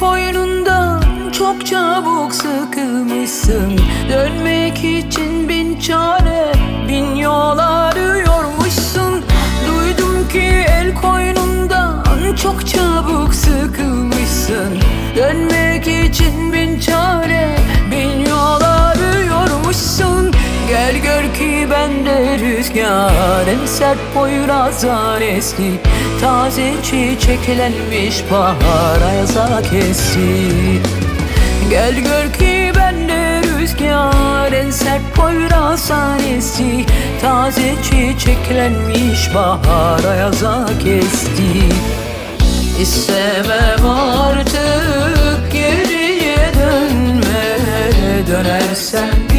Koynundan çok çabuk sıkılmışsın. Dönmek için bin çare bin yol arıyormuşsun. Duydum ki el koynundan çok çabuk rüzgar En sert poyrazdan esti Taze çiçeklenmiş bahar ayaza kesti. Gel gör ki bende rüzgar En sert poyrazdan esti Taze çiçeklenmiş bahar ayaza kesti. İstemem artık geriye dönme. Dönersen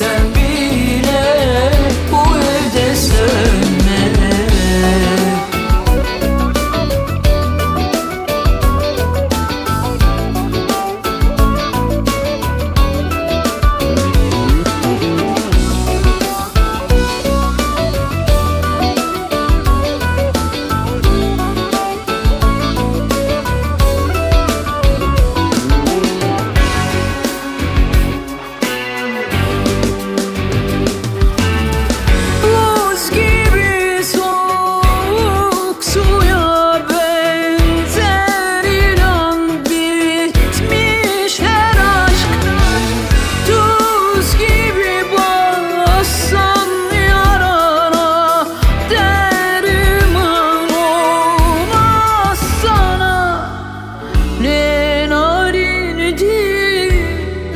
Dönersen bile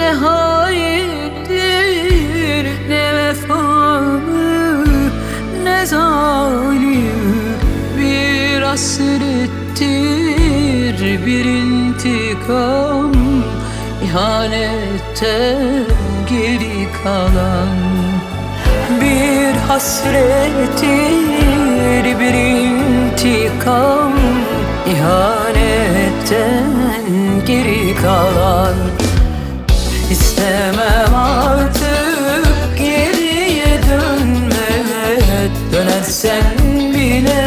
ne haindir ne vefalı ne zalim. Bir hasrettir bir intikam. İhanetten geri kalan. Bir hasrettir bir intikam İstemem artık geriye dönme. Dönersen bile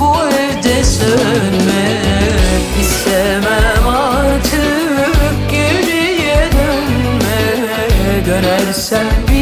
bu evde sönme. İstemem artık geriye dönme. Dönersen bile